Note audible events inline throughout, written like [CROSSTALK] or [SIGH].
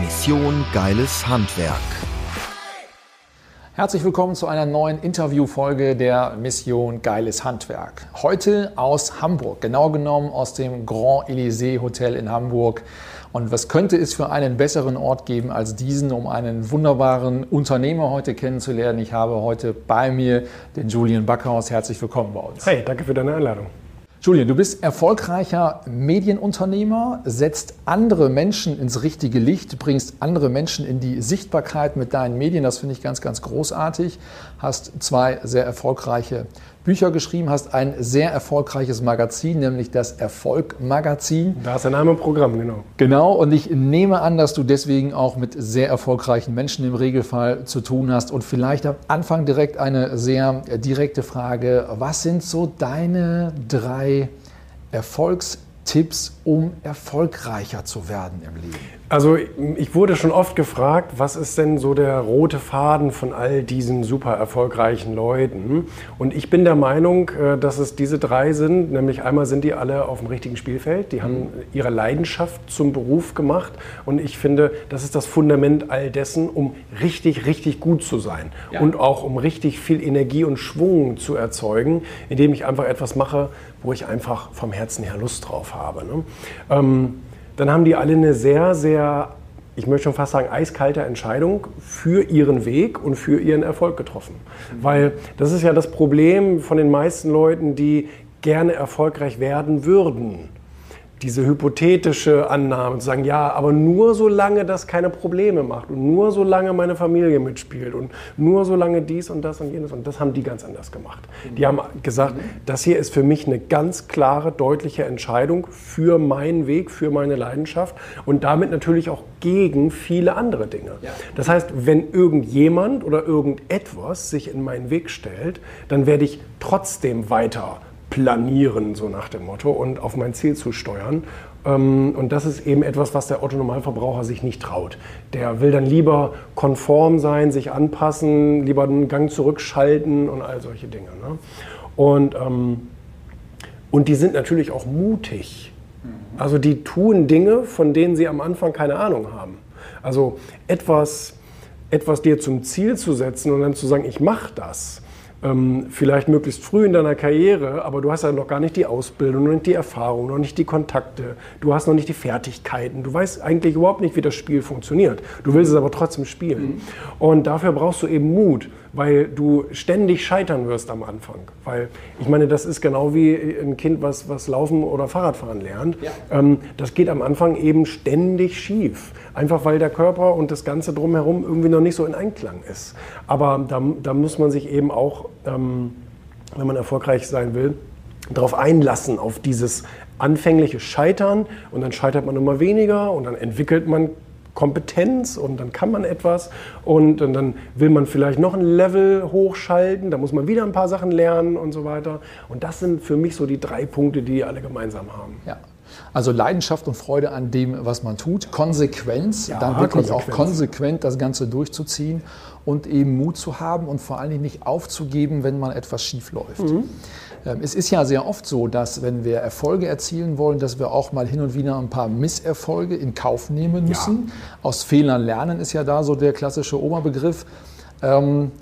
Mission Geiles Handwerk. Herzlich willkommen zu einer neuen Interviewfolge der Mission Geiles Handwerk. Heute aus Hamburg, genau genommen aus dem Grand Elysée Hotel in Hamburg. Und was könnte es für einen besseren Ort geben als diesen, um einen wunderbaren Unternehmer heute kennenzulernen? Ich habe heute bei mir den Julian Backhaus. Herzlich willkommen bei uns. Hey, danke für deine Einladung. Julian, du bist erfolgreicher Medienunternehmer, setzt andere Menschen ins richtige Licht, bringst andere Menschen in die Sichtbarkeit mit deinen Medien. Das finde ich ganz, ganz großartig. Hast zwei sehr erfolgreiche Bücher geschrieben, hast ein sehr erfolgreiches Magazin, nämlich das Erfolg-Magazin. Da ist der Name im Programm, genau. Genau, und ich nehme an, dass du deswegen auch mit sehr erfolgreichen Menschen im Regelfall zu tun hast. Und vielleicht am Anfang direkt eine sehr direkte Frage. Was sind so deine drei Erfolgstipps, um erfolgreicher zu werden im Leben? Also ich wurde schon oft gefragt, was ist denn so der rote Faden von all diesen super erfolgreichen Leuten? Und ich bin der Meinung, äh, dass es diese drei sind. Nämlich einmal sind die alle auf dem richtigen Spielfeld. Die haben ihre Leidenschaft zum Beruf gemacht. Und ich finde, das ist das Fundament all dessen, um richtig, richtig gut zu sein. Ja. Und auch um richtig viel Energie und Schwung zu erzeugen, indem ich einfach etwas mache, wo ich einfach vom Herzen her Lust drauf habe. Ne? Ähm, dann haben die alle eine sehr, sehr, ich möchte schon fast sagen, eiskalte Entscheidung für ihren Weg und für ihren Erfolg getroffen. Mhm. Weil das ist ja das Problem von den meisten Leuten, die gerne erfolgreich werden würden diese hypothetische Annahme zu sagen, ja, aber nur solange das keine Probleme macht und nur solange meine Familie mitspielt und nur solange dies und das und jenes und das haben die ganz anders gemacht. Die haben gesagt, das hier ist für mich eine ganz klare, deutliche Entscheidung für meinen Weg, für meine Leidenschaft und damit natürlich auch gegen viele andere Dinge. Das heißt, wenn irgendjemand oder irgendetwas sich in meinen Weg stellt, dann werde ich trotzdem weiter planieren, so nach dem Motto, und auf mein Ziel zu steuern. Ähm, und das ist eben etwas, was der Otto-Normalverbraucher sich nicht traut. Der will dann lieber konform sein, sich anpassen, lieber einen Gang zurückschalten und all solche Dinge. Ne? Und, ähm, und die sind natürlich auch mutig. Also die tun Dinge, von denen sie am Anfang keine Ahnung haben. Also etwas, etwas dir zum Ziel zu setzen und dann zu sagen, ich mache das ähm, vielleicht möglichst früh in deiner Karriere, aber du hast ja noch gar nicht die Ausbildung, noch nicht die Erfahrung, noch nicht die Kontakte, du hast noch nicht die Fertigkeiten, du weißt eigentlich überhaupt nicht, wie das Spiel funktioniert. Du willst es aber trotzdem spielen. Mhm. Und dafür brauchst du eben Mut weil du ständig scheitern wirst am Anfang. Weil ich meine, das ist genau wie ein Kind, was, was Laufen oder Fahrradfahren lernt. Ja. Ähm, das geht am Anfang eben ständig schief. Einfach weil der Körper und das Ganze drumherum irgendwie noch nicht so in Einklang ist. Aber da, da muss man sich eben auch, ähm, wenn man erfolgreich sein will, darauf einlassen, auf dieses anfängliche Scheitern. Und dann scheitert man immer weniger und dann entwickelt man Kompetenz und dann kann man etwas und, und, dann will man vielleicht noch ein Level hochschalten, da muss man wieder ein paar Sachen lernen und so weiter. Und das sind für mich so die drei Punkte, die alle gemeinsam haben. Ja. Also Leidenschaft und Freude an dem, was man tut, Konsequenz, ja, dann wirklich Konsequenz. auch konsequent das Ganze durchzuziehen und eben Mut zu haben und vor allen Dingen nicht aufzugeben, wenn man etwas schief läuft. Mhm. Ähm, es ist ja sehr oft so, dass wenn wir Erfolge erzielen wollen, dass wir auch mal hin und wieder ein paar Misserfolge in Kauf nehmen müssen. Ja. Aus Fehlern lernen ist ja da so der klassische Oberbegriff. Ähm,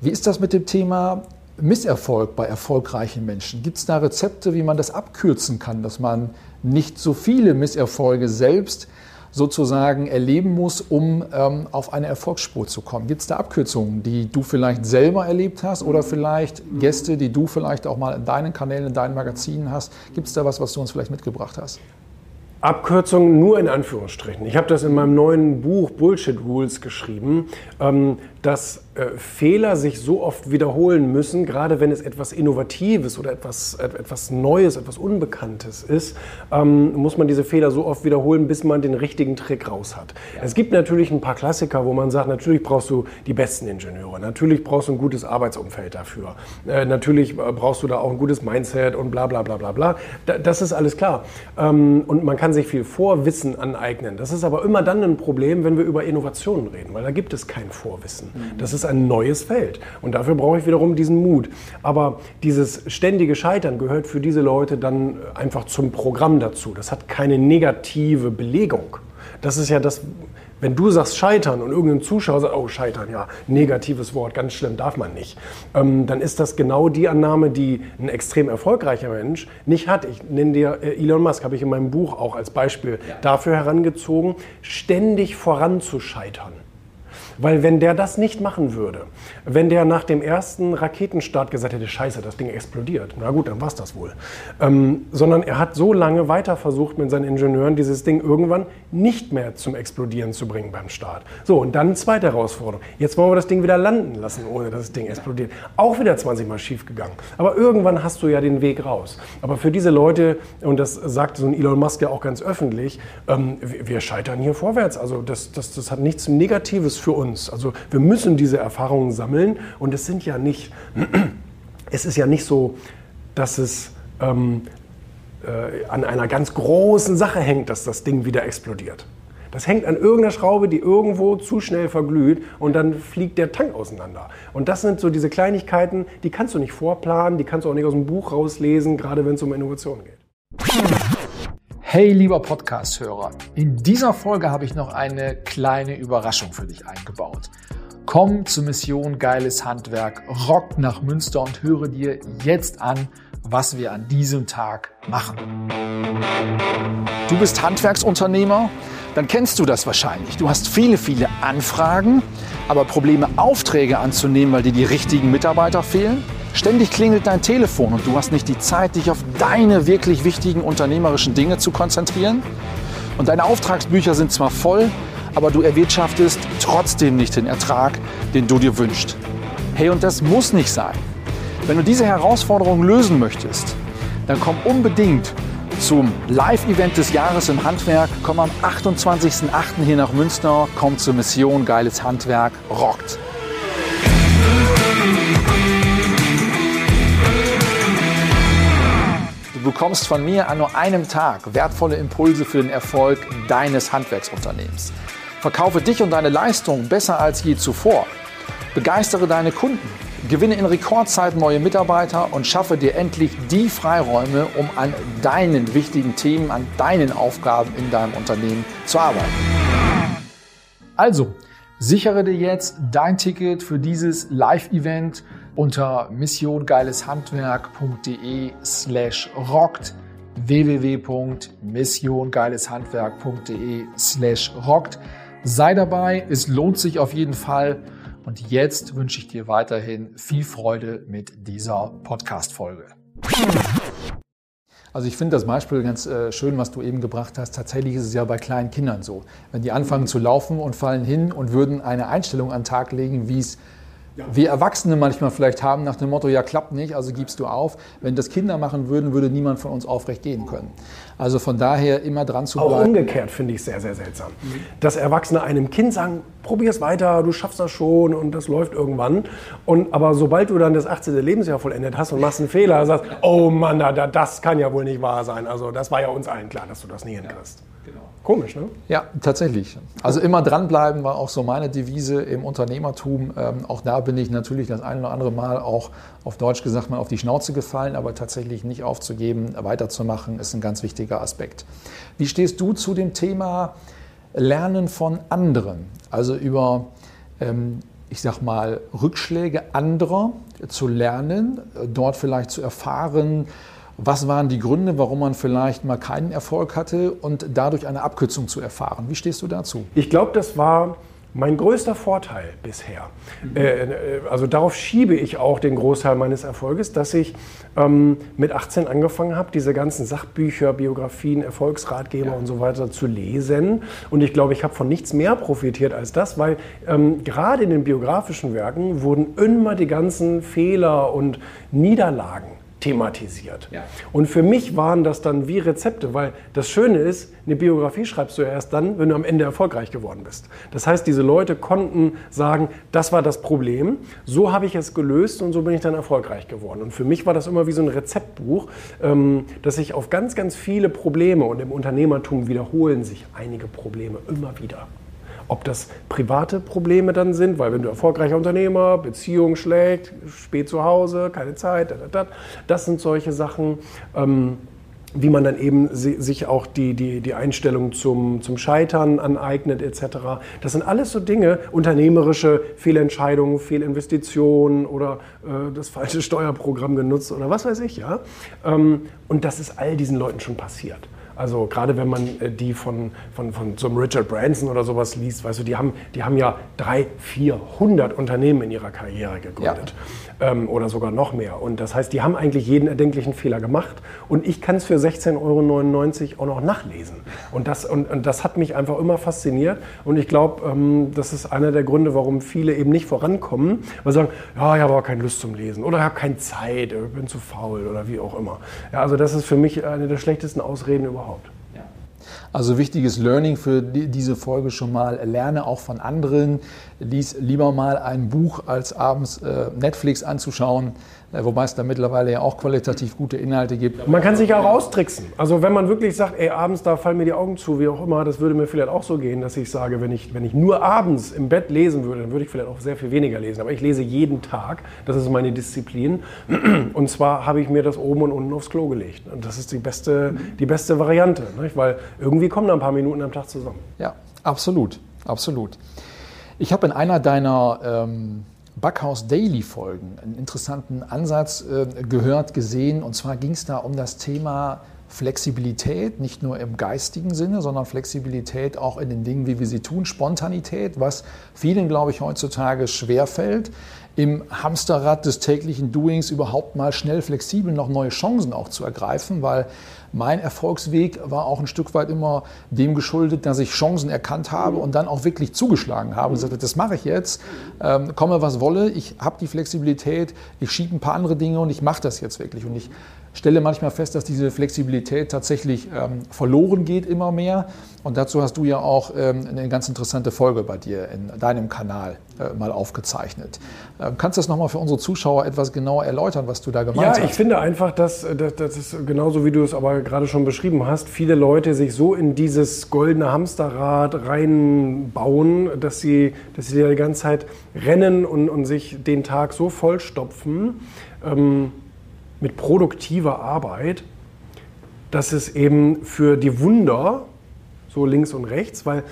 wie ist das mit dem Thema Misserfolg bei erfolgreichen Menschen? Gibt es da Rezepte, wie man das abkürzen kann, dass man nicht so viele Misserfolge selbst sozusagen erleben muss, um ähm, auf eine Erfolgsspur zu kommen? Gibt es da Abkürzungen, die du vielleicht selber erlebt hast oder vielleicht Gäste, die du vielleicht auch mal in deinen Kanälen, in deinen Magazinen hast? Gibt es da was, was du uns vielleicht mitgebracht hast? Abkürzungen nur in Anführungsstrichen. Ich habe das in meinem neuen Buch Bullshit Rules geschrieben, ähm, dass äh, Fehler sich so oft wiederholen müssen, gerade wenn es etwas Innovatives oder etwas, äh, etwas Neues, etwas Unbekanntes ist, ähm, muss man diese Fehler so oft wiederholen, bis man den richtigen Trick raus hat. Ja. Es gibt natürlich ein paar Klassiker, wo man sagt, natürlich brauchst du die besten Ingenieure, natürlich brauchst du ein gutes Arbeitsumfeld dafür, äh, natürlich brauchst du da auch ein gutes Mindset und bla bla bla bla bla. das ist alles klar. Ähm, und man kann sich viel Vorwissen aneignen. Das ist aber immer dann ein Problem, wenn wir über Innovationen reden, weil da gibt es kein Vorwissen. Mhm. Das ist ein neues Feld. Und dafür brauche ich wiederum diesen Mut. Aber dieses ständige Scheitern gehört für diese Leute dann einfach zum Programm dazu. Das hat keine negative Belegung. Das ist ja das, wenn du sagst Scheitern und irgendein Zuschauer sagt, oh Scheitern, ja, negatives Wort, ganz schlimm, darf man nicht, ähm, dann ist das genau die Annahme, die ein extrem erfolgreicher Mensch nicht hat. Ich nenne dir äh, Elon Musk, habe ich in meinem Buch auch als Beispiel ja. dafür herangezogen, ständig voranzuscheitern. Weil wenn der das nicht machen würde, wenn der nach dem ersten Raketenstart gesagt hätte, scheiße, das Ding explodiert, na gut, dann war es das wohl. Ähm, sondern er hat so lange weiter versucht mit seinen Ingenieuren, dieses Ding irgendwann nicht mehr zum Explodieren zu bringen beim Start. So, und dann zweite Herausforderung. Jetzt wollen wir das Ding wieder landen lassen, ohne dass das Ding explodiert. Auch wieder 20 Mal schief gegangen. Aber irgendwann hast du ja den Weg raus. Aber für diese Leute, und das sagt so ein Elon Musk ja auch ganz öffentlich, ähm, wir scheitern hier vorwärts. Also das, das, das hat nichts Negatives für uns uns. Also wir müssen diese Erfahrungen sammeln und es sind ja nicht, [CLEARS THROAT] es ist ja nicht so, dass es ähm, äh, an einer ganz großen Sache hängt, dass das Ding wieder explodiert. Das hängt an irgendeiner Schraube, die irgendwo zu schnell verglüht und dann fliegt der Tank auseinander. Und das sind so diese Kleinigkeiten, die kannst du nicht vorplanen, die kannst du auch nicht aus dem Buch rauslesen, gerade wenn es um Innovation geht. Hey lieber Podcast-Hörer, in dieser Folge habe ich noch eine kleine Überraschung für dich eingebaut. Komm zur Mission Geiles Handwerk, rock nach Münster und höre dir jetzt an, was wir an diesem Tag machen. Du bist Handwerksunternehmer? Dann kennst du das wahrscheinlich. Du hast viele, viele Anfragen, aber Probleme, Aufträge anzunehmen, weil dir die richtigen Mitarbeiter fehlen? Ständig klingelt dein Telefon und du hast nicht die Zeit, dich auf deine wirklich wichtigen unternehmerischen Dinge zu konzentrieren. Und deine Auftragsbücher sind zwar voll, aber du erwirtschaftest trotzdem nicht den Ertrag, den du dir wünschst. Hey, und das muss nicht sein. Wenn du diese Herausforderung lösen möchtest, dann komm unbedingt zum Live-Event des Jahres im Handwerk. Komm am 28.08. hier nach Münster, komm zur Mission Geiles Handwerk rockt. Du bekommst von mir an nur einem Tag wertvolle Impulse für den Erfolg deines Handwerksunternehmens. Verkaufe dich und deine Leistung besser als je zuvor. Begeistere deine Kunden. Gewinne in Rekordzeit neue Mitarbeiter und schaffe dir endlich die Freiräume, um an deinen wichtigen Themen, an deinen Aufgaben in deinem Unternehmen zu arbeiten. Also, sichere dir jetzt dein Ticket für dieses Live-Event unter missiongeileshandwerk.de slash rockt www.missiongeileshandwerk.de slash rockt. Sei dabei, es lohnt sich auf jeden Fall. Und jetzt wünsche ich dir weiterhin viel Freude mit dieser Podcast-Folge. Also ich finde das Beispiel ganz äh, schön, was du eben gebracht hast. Tatsächlich ist es ja bei kleinen Kindern so. Wenn die anfangen zu laufen und fallen hin und würden eine Einstellung an den Tag legen, wie es wir Erwachsene manchmal vielleicht haben nach dem Motto, ja klappt nicht, also gibst du auf. Wenn das Kinder machen würden, würde niemand von uns aufrecht gehen können. Also von daher immer dran zu bleiben. Auch umgekehrt finde ich sehr, sehr seltsam. Mhm. Dass Erwachsene einem Kind sagen, probier es weiter, du schaffst das schon und das läuft irgendwann. Und, aber sobald du dann das 18. Lebensjahr vollendet hast und machst einen Fehler, sagst, oh Mann, das kann ja wohl nicht wahr sein. Also das war ja uns allen klar, dass du das nie hinkriegst. Ja, genau. Komisch, ne? Ja, tatsächlich. Also immer dranbleiben war auch so meine Devise im Unternehmertum. Ähm, auch da bin ich natürlich das ein oder andere Mal auch auf Deutsch gesagt mal auf die Schnauze gefallen, aber tatsächlich nicht aufzugeben, weiterzumachen, ist ein ganz wichtiger Aspekt. Wie stehst du zu dem Thema Lernen von anderen? Also über, ähm, ich sag mal, Rückschläge anderer zu lernen, dort vielleicht zu erfahren, was waren die Gründe, warum man vielleicht mal keinen Erfolg hatte und dadurch eine Abkürzung zu erfahren? Wie stehst du dazu? Ich glaube, das war mein größter Vorteil bisher, mhm. äh, also darauf schiebe ich auch den Großteil meines Erfolges, dass ich ähm, mit 18 angefangen habe, diese ganzen Sachbücher, Biografien, Erfolgsratgeber ja. und so weiter zu lesen. Und ich glaube, ich habe von nichts mehr profitiert als das, weil ähm, gerade in den biografischen Werken wurden immer die ganzen Fehler und Niederlagen thematisiert. Ja. Und für mich waren das dann wie Rezepte, weil das Schöne ist, eine Biografie schreibst du ja erst dann, wenn du am Ende erfolgreich geworden bist. Das heißt, diese Leute konnten sagen, das war das Problem, so habe ich es gelöst und so bin ich dann erfolgreich geworden. Und für mich war das immer wie so ein Rezeptbuch, ähm, dass sich auf ganz, ganz viele Probleme und im Unternehmertum wiederholen sich einige Probleme immer wieder. Ob das private Probleme dann sind, weil wenn du erfolgreicher Unternehmer, Beziehung schlägt, spät zu Hause, keine Zeit, das sind solche Sachen. Ähm, wie man dann eben sich auch die, die, die Einstellung zum, zum Scheitern aneignet etc. Das sind alles so Dinge, unternehmerische Fehlentscheidungen, Fehlinvestitionen oder äh, das falsche Steuerprogramm genutzt oder was weiß ich. ja. Ähm, und das ist all diesen Leuten schon passiert. Also gerade wenn man äh, die von, von, von so einem Richard Branson oder sowas liest, weißt du, die haben, die haben ja 300, 400 Unternehmen in ihrer Karriere gegründet. Ja. Ähm, oder sogar noch mehr. Und das heißt, die haben eigentlich jeden erdenklichen Fehler gemacht. Und ich kann es für 16,99 Euro auch noch nachlesen. Und das, und, und das hat mich einfach immer fasziniert. Und ich glaube, ähm, das ist einer der Gründe, warum viele eben nicht vorankommen, weil sie sagen, ja, ich habe aber keine Lust zum Lesen oder ich habe keine Zeit, ich bin zu faul oder wie auch immer. Ja, also das ist für mich eine der schlechtesten Ausreden überhaupt überhaupt. Also wichtiges Learning für diese Folge schon mal, lerne auch von anderen, lies lieber mal ein Buch, als abends äh, Netflix anzuschauen. Wobei es da mittlerweile ja auch qualitativ gute Inhalte gibt. Man kann sich auch austricksen. Also wenn man wirklich sagt, ey, abends da fallen mir die Augen zu, wie auch immer, das würde mir vielleicht auch so gehen, dass ich sage, wenn ich, wenn ich nur abends im Bett lesen würde, dann würde ich vielleicht auch sehr viel weniger lesen. Aber ich lese jeden Tag, das ist meine Disziplin. [CLEARS THROAT] Und zwar habe ich mir das oben und unten aufs Klo gelegt. Und das ist die beste, die beste Variante, nicht? weil irgendwie kommen da ein paar Minuten am Tag zusammen. Ja, absolut, absolut. Ich habe in einer deiner ähm, Backhaus Daily Folgen einen interessanten Ansatz äh, gehört, gesehen. Und zwar ging es da um das Thema Flexibilität, nicht nur im geistigen Sinne, sondern Flexibilität auch in den Dingen, wie wir sie tun, Spontanität, was vielen, glaube ich, heutzutage schwerfällt, im Hamsterrad des täglichen Doings überhaupt mal schnell flexibel noch neue Chancen auch zu ergreifen, weil mein Erfolgsweg war auch ein Stück weit immer dem geschuldet, dass ich Chancen erkannt habe und dann auch wirklich zugeschlagen habe und gesagt habe, das mache ich jetzt, ähm, komme was wolle, ich habe die Flexibilität, ich schiebe ein paar andere Dinge und ich mache das jetzt wirklich. Und ich stelle manchmal fest, dass diese Flexibilität tatsächlich ähm, verloren geht immer mehr. Und dazu hast du ja auch ähm, eine ganz interessante Folge bei dir in deinem Kanal äh, mal aufgezeichnet. Ähm, kannst du das nochmal für unsere Zuschauer etwas genauer erläutern, was du da gemeint hast? Ja, ich finde einfach, dass, dass das ist genauso wie du es aber gerade schon beschrieben hast, viele Leute sich so in dieses goldene Hamsterrad reinbauen, dass sie, dass sie die ganze Zeit rennen und, und sich den Tag so vollstopfen. Ähm, mit produktiver Arbeit, dass es eben für die Wunder, so links und rechts, weil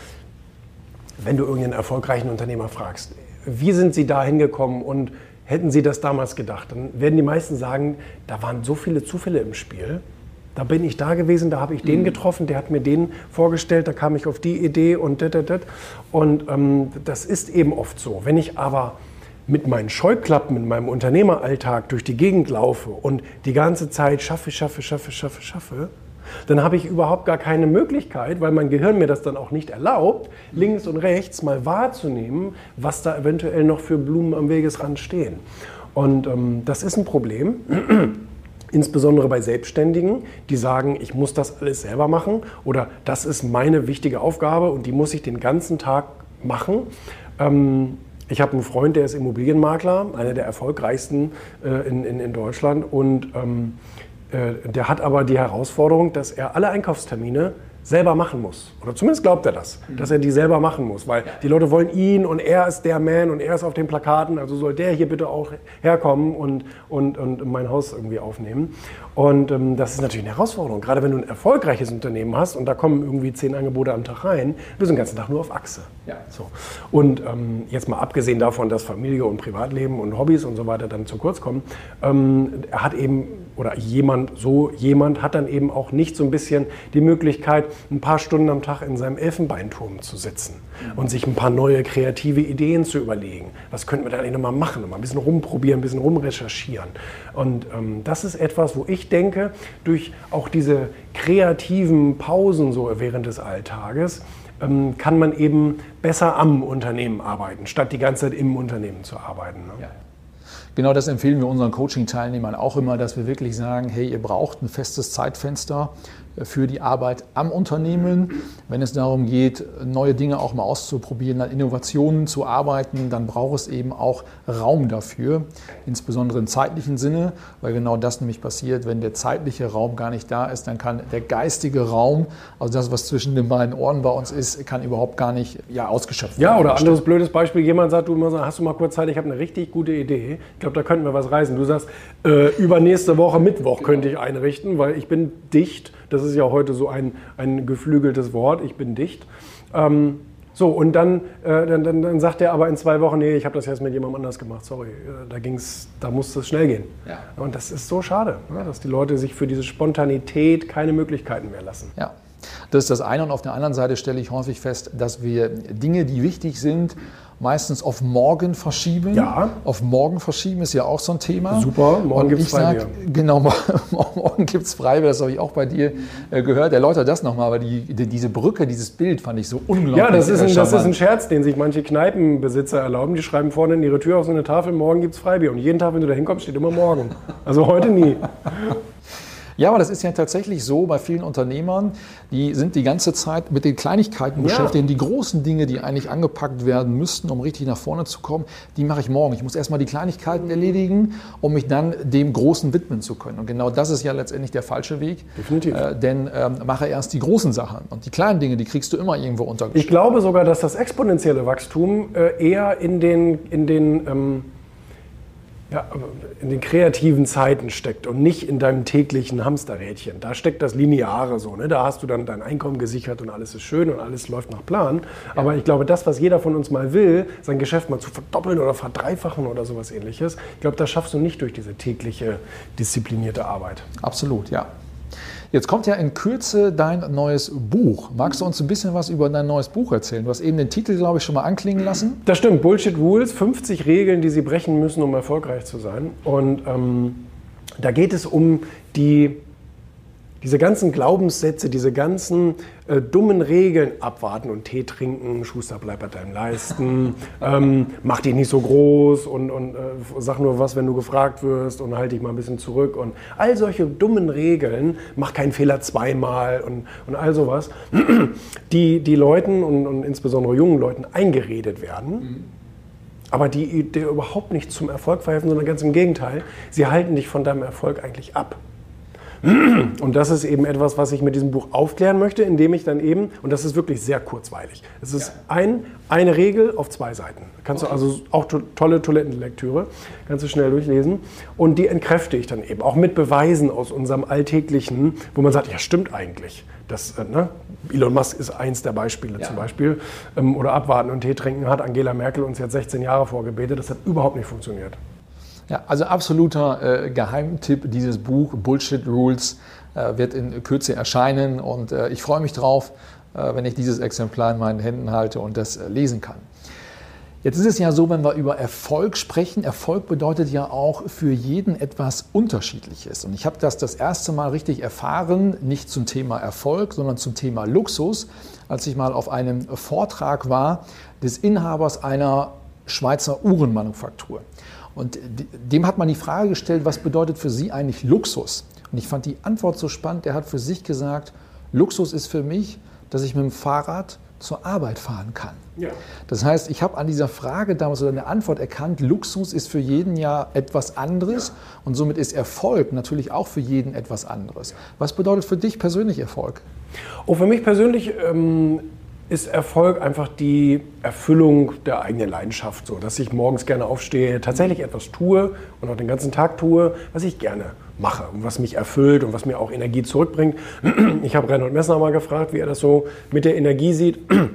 wenn du irgendeinen erfolgreichen Unternehmer fragst, wie sind sie da hingekommen und hätten sie das damals gedacht, dann werden die meisten sagen, da waren so viele Zufälle im Spiel. Da bin ich da gewesen, da habe ich den mhm. getroffen, der hat mir den vorgestellt, da kam ich auf die Idee und das, das, das. Und ähm, das ist eben oft so. Wenn ich aber mit meinen Scheuklappen in meinem Unternehmeralltag durch die Gegend laufe und die ganze Zeit schaffe, schaffe, schaffe, schaffe, schaffe, dann habe ich überhaupt gar keine Möglichkeit, weil mein Gehirn mir das dann auch nicht erlaubt, links und rechts mal wahrzunehmen, was da eventuell noch für Blumen am Wegesrand stehen. Und ähm, das ist ein Problem. [CLEARS THROAT] Insbesondere bei Selbstständigen, die sagen, ich muss das alles selber machen oder das ist meine wichtige Aufgabe und die muss ich den ganzen Tag machen. Ähm, ich habe einen Freund, der ist Immobilienmakler, einer der erfolgreichsten äh, in, in, in, Deutschland. Und ähm, äh, der hat aber die Herausforderung, dass er alle Einkaufstermine selber machen muss. Oder zumindest glaubt er das, mhm. dass er die selber machen muss. Weil die Leute wollen ihn und er ist der Man und er ist auf den Plakaten. Also soll der hier bitte auch herkommen und, und, und mein Haus irgendwie aufnehmen. Und ähm, das ist natürlich eine Herausforderung. Gerade wenn du ein erfolgreiches Unternehmen hast und da kommen irgendwie zehn Angebote am Tag rein, bist du den ganzen Tag nur auf Achse. Ja. So. Und ähm, jetzt mal abgesehen davon, dass Familie und Privatleben und Hobbys und so weiter dann zu kurz kommen, ähm, er hat eben oder jemand, so jemand hat dann eben auch nicht so ein bisschen die Möglichkeit, ein paar Stunden am Tag in seinem Elfenbeinturm zu sitzen und sich ein paar neue kreative Ideen zu überlegen. Was könnten wir da eigentlich nochmal machen? Nochmal ein bisschen rumprobieren, ein bisschen rumrecherchieren. Und ähm, das ist etwas, wo ich denke, durch auch diese kreativen Pausen so während des Alltages, ähm, kann man eben besser am Unternehmen arbeiten, statt die ganze Zeit im Unternehmen zu arbeiten. Ne? Ja. Genau das empfehlen wir unseren Coaching-Teilnehmern auch immer, dass wir wirklich sagen, hey, ihr braucht ein festes Zeitfenster für die Arbeit am Unternehmen. Wenn es darum geht, neue Dinge auch mal auszuprobieren, an Innovationen zu arbeiten, dann braucht es eben auch Raum dafür, insbesondere im zeitlichen Sinne, weil genau das nämlich passiert, wenn der zeitliche Raum gar nicht da ist, dann kann der geistige Raum, also das, was zwischen den beiden Ohren bei uns ist, kann überhaupt gar nicht ja, ausgeschöpft werden. Ja, oder anderes blödes Beispiel, jemand sagt, du hast du mal kurz Zeit, ich habe eine richtig gute Idee, ich glaube, da könnten wir was reisen. Du sagst, äh, übernächste Woche Mittwoch könnte ich einrichten, weil ich bin dicht das ist ja heute so ein, ein geflügeltes Wort, ich bin dicht. Ähm, so, und dann, äh, dann, dann, dann, sagt er aber in zwei Wochen, nee, ich habe das jetzt mit jemandem anders gemacht, sorry, äh, da ging's, da musste es schnell gehen. Ja. Und das ist so schade, ne, dass die Leute sich für diese Spontanität keine Möglichkeiten mehr lassen. Ja. Das ist das eine. Und auf der anderen Seite stelle ich häufig fest, dass wir Dinge, die wichtig sind, meistens auf morgen verschieben. Ja. Auf morgen verschieben ist ja auch so ein Thema. Super, morgen gibt es Freibier. Genau, [LAUGHS] morgen gibt es Freibier, das habe ich auch bei dir äh, gehört. Erläutert das nochmal, weil die, die, diese Brücke, dieses Bild fand ich so unglaublich. Ja, das ist, ein, das ist ein Scherz, den sich manche Kneipenbesitzer erlauben. Die schreiben vorne in ihre Tür auf so eine Tafel, morgen gibt es Freibier. Und jeden Tag, wenn du da hinkommst, steht immer morgen. Also heute nie. Ja, aber das ist ja tatsächlich so bei vielen Unternehmern, die sind die ganze Zeit mit den Kleinigkeiten ja. beschäftigt. Die großen Dinge, die eigentlich angepackt werden müssten, um richtig nach vorne zu kommen, die mache ich morgen. Ich muss erstmal die Kleinigkeiten erledigen, um mich dann dem Großen widmen zu können. Und genau das ist ja letztendlich der falsche Weg. Definitiv. Äh, denn ähm, mache erst die großen Sachen. Und die kleinen Dinge, die kriegst du immer irgendwo unter. Ich glaube sogar, dass das exponentielle Wachstum äh, eher in den, in den ähm ja, in den kreativen Zeiten steckt und nicht in deinem täglichen Hamsterrädchen. Da steckt das Lineare so. Ne? Da hast du dann dein Einkommen gesichert und alles ist schön und alles läuft nach Plan. Ja. Aber ich glaube, das, was jeder von uns mal will, sein Geschäft mal zu verdoppeln oder verdreifachen oder sowas ähnliches, ich glaube, das schaffst du nicht durch diese tägliche disziplinierte Arbeit. Absolut, ja. Jetzt kommt ja in Kürze dein neues Buch. Magst du uns ein bisschen was über dein neues Buch erzählen? Du hast eben den Titel, glaube ich, schon mal anklingen lassen. Das stimmt. Bullshit Rules, 50 Regeln, die Sie brechen müssen, um erfolgreich zu sein. Und ähm, da geht es um die diese ganzen Glaubenssätze, diese ganzen äh, dummen Regeln, abwarten und Tee trinken, Schuster bleib bei deinem Leisten, [LAUGHS] ähm, mach dich nicht so groß und, und äh, sag nur was, wenn du gefragt wirst und halt dich mal ein bisschen zurück und all solche dummen Regeln, mach keinen Fehler zweimal und, und all sowas, [CLEARS THROAT] die, die Leuten und, und insbesondere jungen Leuten eingeredet werden. Mhm aber die, die überhaupt nicht zum Erfolg verhelfen, sondern ganz im Gegenteil. Sie halten dich von deinem Erfolg eigentlich ab. Und das ist eben etwas, was ich mit diesem Buch aufklären möchte, indem ich dann eben, und das ist wirklich sehr kurzweilig, es ist ein, eine Regel auf zwei Seiten. Kannst du also auch to tolle Toilettenlektüre, kannst du schnell durchlesen. Und die entkräfte ich dann eben, auch mit Beweisen aus unserem Alltäglichen, wo man sagt, ja stimmt eigentlich. Das, äh, ne? Elon Musk ist eins der Beispiele ja. zum Beispiel. Ähm, oder abwarten und Tee trinken hat Angela Merkel uns jetzt 16 Jahre vorgebetet. Das hat überhaupt nicht funktioniert. Ja, also absoluter äh, Geheimtipp, dieses Buch Bullshit Rules äh, wird in Kürze erscheinen und äh, ich freue mich drauf, äh, wenn ich dieses Exemplar in meinen Händen halte und das äh, lesen kann. Jetzt ist es ja so, wenn wir über Erfolg sprechen, Erfolg bedeutet ja auch für jeden etwas Unterschiedliches. Und ich habe das das erste Mal richtig erfahren, nicht zum Thema Erfolg, sondern zum Thema Luxus, als ich mal auf einem Vortrag war des Inhabers einer Schweizer Uhrenmanufaktur. Und dem hat man die Frage gestellt, was bedeutet für Sie eigentlich Luxus? Und ich fand die Antwort so spannend. Er hat für sich gesagt, Luxus ist für mich, dass ich mit dem Fahrrad zur Arbeit fahren kann. Ja. Das heißt, ich habe an dieser Frage damals oder eine Antwort erkannt, Luxus ist für jeden ja etwas anderes ja. und somit ist Erfolg natürlich auch für jeden etwas anderes. Was bedeutet für dich persönlich Erfolg? Oh, für mich persönlich ähm, ist Erfolg einfach die Erfüllung der eigenen Leidenschaft, so dass ich morgens gerne aufstehe, tatsächlich etwas tue und auch den ganzen Tag tue, was ich gerne mache und was mich erfüllt und was mir auch Energie zurückbringt. [CLEARS THROAT] Ich habe Reinhold Messner mal gefragt, wie er das so mit der Energie sieht. [CLEARS THROAT]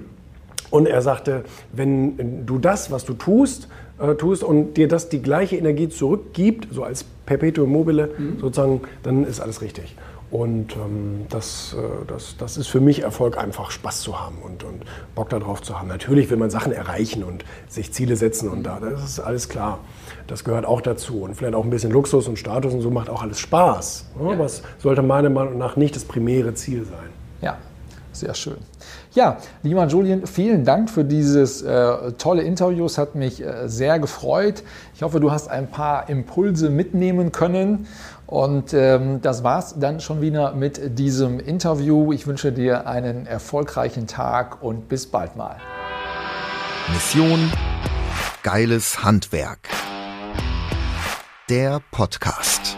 Und er sagte, wenn du das, was du tust, äh, tust und dir das die gleiche Energie zurückgibt, so als Perpetuum mobile mhm. sozusagen, dann ist alles richtig. Und ähm, das, äh, das, das ist für mich Erfolg, einfach Spaß zu haben und, und Bock darauf zu haben. Natürlich will man Sachen erreichen und sich Ziele setzen und da, das ist alles klar. Das gehört auch dazu. Und vielleicht auch ein bisschen Luxus und Status und so macht auch alles Spaß. Ja. Aber es sollte meiner Meinung nach nicht das primäre Ziel sein. Ja, sehr schön. Ja, lieber Julien, vielen Dank für dieses äh, tolle Interview. Es hat mich äh, sehr gefreut. Ich hoffe, du hast ein paar Impulse mitnehmen können. Und ähm, das war's dann schon wieder mit diesem Interview. Ich wünsche dir einen erfolgreichen Tag und bis bald mal. Mission Geiles Handwerk. Der Podcast.